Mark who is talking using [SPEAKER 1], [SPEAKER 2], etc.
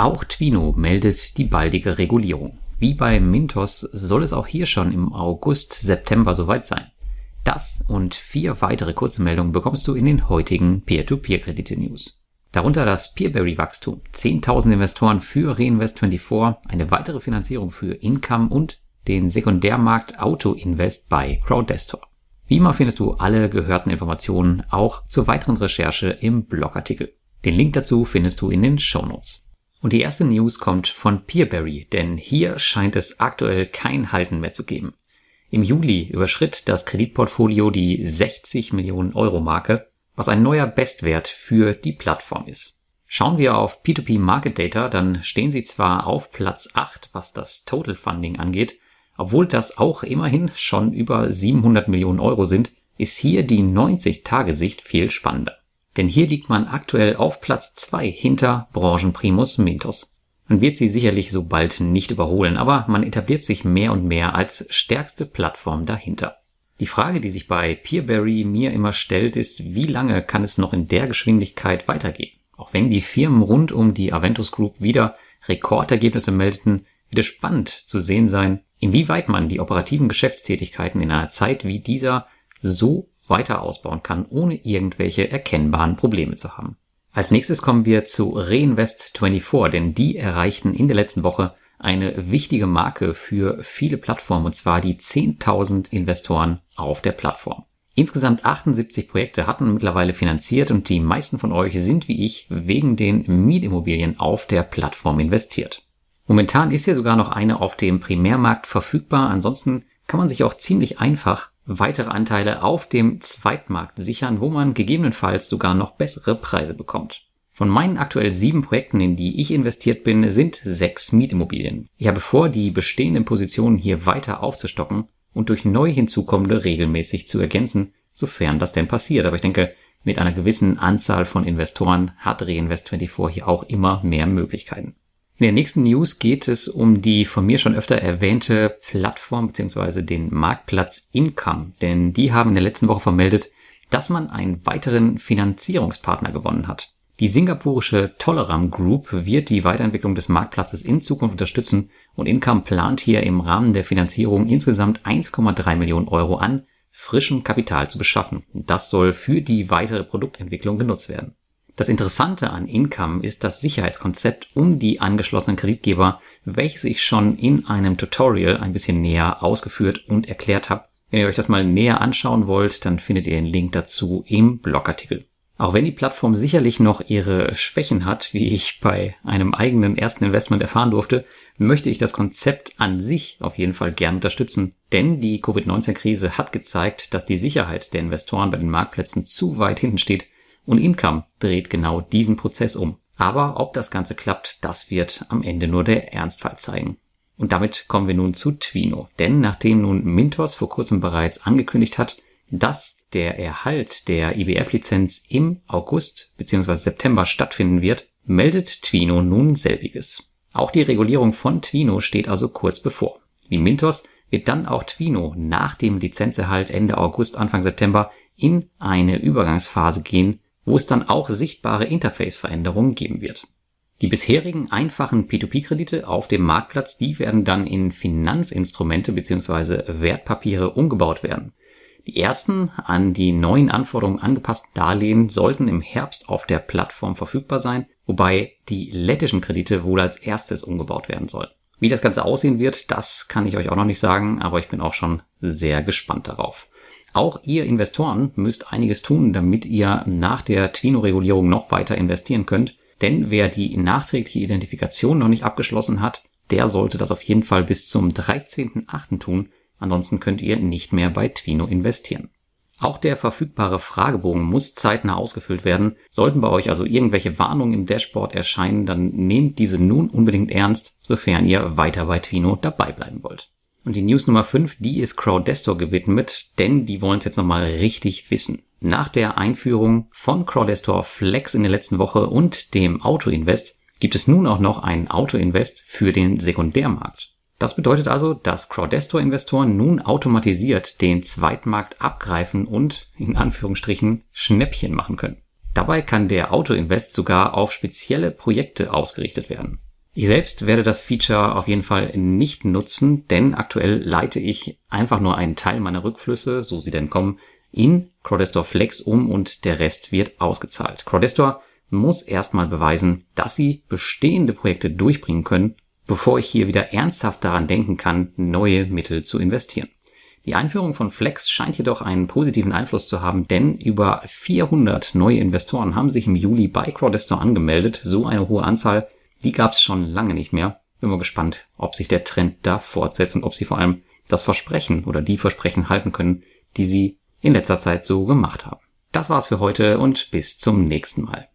[SPEAKER 1] Auch Twino meldet die baldige Regulierung. Wie bei Mintos soll es auch hier schon im August, September soweit sein. Das und vier weitere kurze Meldungen bekommst du in den heutigen Peer-to-Peer-Kredite-News. Darunter das Peerberry-Wachstum, 10.000 Investoren für Reinvest24, eine weitere Finanzierung für Income und den Sekundärmarkt Auto Invest bei Crowdestor. Wie immer findest du alle gehörten Informationen auch zur weiteren Recherche im Blogartikel. Den Link dazu findest du in den Show Notes. Und die erste News kommt von Peerberry, denn hier scheint es aktuell kein Halten mehr zu geben. Im Juli überschritt das Kreditportfolio die 60 Millionen Euro Marke, was ein neuer Bestwert für die Plattform ist. Schauen wir auf P2P Market Data, dann stehen sie zwar auf Platz 8, was das Total Funding angeht, obwohl das auch immerhin schon über 700 Millionen Euro sind, ist hier die 90-Tage-Sicht viel spannender. Denn hier liegt man aktuell auf Platz 2 hinter Branchenprimus Mintos. Man wird sie sicherlich so bald nicht überholen, aber man etabliert sich mehr und mehr als stärkste Plattform dahinter. Die Frage, die sich bei Peerberry mir immer stellt, ist, wie lange kann es noch in der Geschwindigkeit weitergehen? Auch wenn die Firmen rund um die Aventus Group wieder Rekordergebnisse meldeten, wird es spannend zu sehen sein, inwieweit man die operativen Geschäftstätigkeiten in einer Zeit wie dieser so weiter ausbauen kann, ohne irgendwelche erkennbaren Probleme zu haben. Als nächstes kommen wir zu Reinvest24, denn die erreichten in der letzten Woche eine wichtige Marke für viele Plattformen, und zwar die 10.000 Investoren auf der Plattform. Insgesamt 78 Projekte hatten mittlerweile finanziert und die meisten von euch sind wie ich wegen den Mietimmobilien auf der Plattform investiert. Momentan ist hier sogar noch eine auf dem Primärmarkt verfügbar. Ansonsten kann man sich auch ziemlich einfach weitere Anteile auf dem Zweitmarkt sichern, wo man gegebenenfalls sogar noch bessere Preise bekommt. Von meinen aktuell sieben Projekten, in die ich investiert bin, sind sechs Mietimmobilien. Ich habe vor, die bestehenden Positionen hier weiter aufzustocken und durch neu hinzukommende regelmäßig zu ergänzen, sofern das denn passiert. Aber ich denke, mit einer gewissen Anzahl von Investoren hat Reinvest24 hier auch immer mehr Möglichkeiten. In der nächsten News geht es um die von mir schon öfter erwähnte Plattform bzw. den Marktplatz Income, denn die haben in der letzten Woche vermeldet, dass man einen weiteren Finanzierungspartner gewonnen hat. Die singapurische Toleram Group wird die Weiterentwicklung des Marktplatzes in Zukunft unterstützen und Income plant hier im Rahmen der Finanzierung insgesamt 1,3 Millionen Euro an frischem Kapital zu beschaffen. Das soll für die weitere Produktentwicklung genutzt werden. Das Interessante an Income ist das Sicherheitskonzept um die angeschlossenen Kreditgeber, welches ich schon in einem Tutorial ein bisschen näher ausgeführt und erklärt habe. Wenn ihr euch das mal näher anschauen wollt, dann findet ihr den Link dazu im Blogartikel. Auch wenn die Plattform sicherlich noch ihre Schwächen hat, wie ich bei einem eigenen ersten Investment erfahren durfte, möchte ich das Konzept an sich auf jeden Fall gern unterstützen. Denn die Covid-19-Krise hat gezeigt, dass die Sicherheit der Investoren bei den Marktplätzen zu weit hinten steht und Income dreht genau diesen Prozess um. Aber ob das Ganze klappt, das wird am Ende nur der Ernstfall zeigen. Und damit kommen wir nun zu Twino. Denn nachdem nun Mintos vor kurzem bereits angekündigt hat, dass der Erhalt der IBF-Lizenz im August bzw. September stattfinden wird, meldet Twino nun selbiges. Auch die Regulierung von Twino steht also kurz bevor. Wie Mintos wird dann auch Twino nach dem Lizenzerhalt Ende August, Anfang September in eine Übergangsphase gehen, wo es dann auch sichtbare Interface-Veränderungen geben wird. Die bisherigen einfachen P2P-Kredite auf dem Marktplatz, die werden dann in Finanzinstrumente bzw. Wertpapiere umgebaut werden. Die ersten an die neuen Anforderungen angepassten Darlehen sollten im Herbst auf der Plattform verfügbar sein, wobei die lettischen Kredite wohl als erstes umgebaut werden sollen. Wie das Ganze aussehen wird, das kann ich euch auch noch nicht sagen, aber ich bin auch schon sehr gespannt darauf. Auch ihr Investoren müsst einiges tun, damit ihr nach der Twino-Regulierung noch weiter investieren könnt. Denn wer die nachträgliche Identifikation noch nicht abgeschlossen hat, der sollte das auf jeden Fall bis zum 13.8. tun. Ansonsten könnt ihr nicht mehr bei Twino investieren. Auch der verfügbare Fragebogen muss zeitnah ausgefüllt werden. Sollten bei euch also irgendwelche Warnungen im Dashboard erscheinen, dann nehmt diese nun unbedingt ernst, sofern ihr weiter bei Twino dabei bleiben wollt. Und die News Nummer 5, die ist Crowdestor gewidmet, denn die wollen es jetzt nochmal richtig wissen. Nach der Einführung von Crowdestor Flex in der letzten Woche und dem Auto-Invest gibt es nun auch noch ein Auto-Invest für den Sekundärmarkt. Das bedeutet also, dass Crowdestor-Investoren nun automatisiert den Zweitmarkt abgreifen und in Anführungsstrichen Schnäppchen machen können. Dabei kann der Auto-Invest sogar auf spezielle Projekte ausgerichtet werden. Ich selbst werde das Feature auf jeden Fall nicht nutzen, denn aktuell leite ich einfach nur einen Teil meiner Rückflüsse, so sie denn kommen, in Crowdestor Flex um und der Rest wird ausgezahlt. Crowdestor muss erstmal beweisen, dass sie bestehende Projekte durchbringen können, bevor ich hier wieder ernsthaft daran denken kann, neue Mittel zu investieren. Die Einführung von Flex scheint jedoch einen positiven Einfluss zu haben, denn über 400 neue Investoren haben sich im Juli bei Crowdestor angemeldet. So eine hohe Anzahl die gab es schon lange nicht mehr. Bin mal gespannt, ob sich der Trend da fortsetzt und ob sie vor allem das Versprechen oder die Versprechen halten können, die sie in letzter Zeit so gemacht haben. Das war's für heute und bis zum nächsten Mal.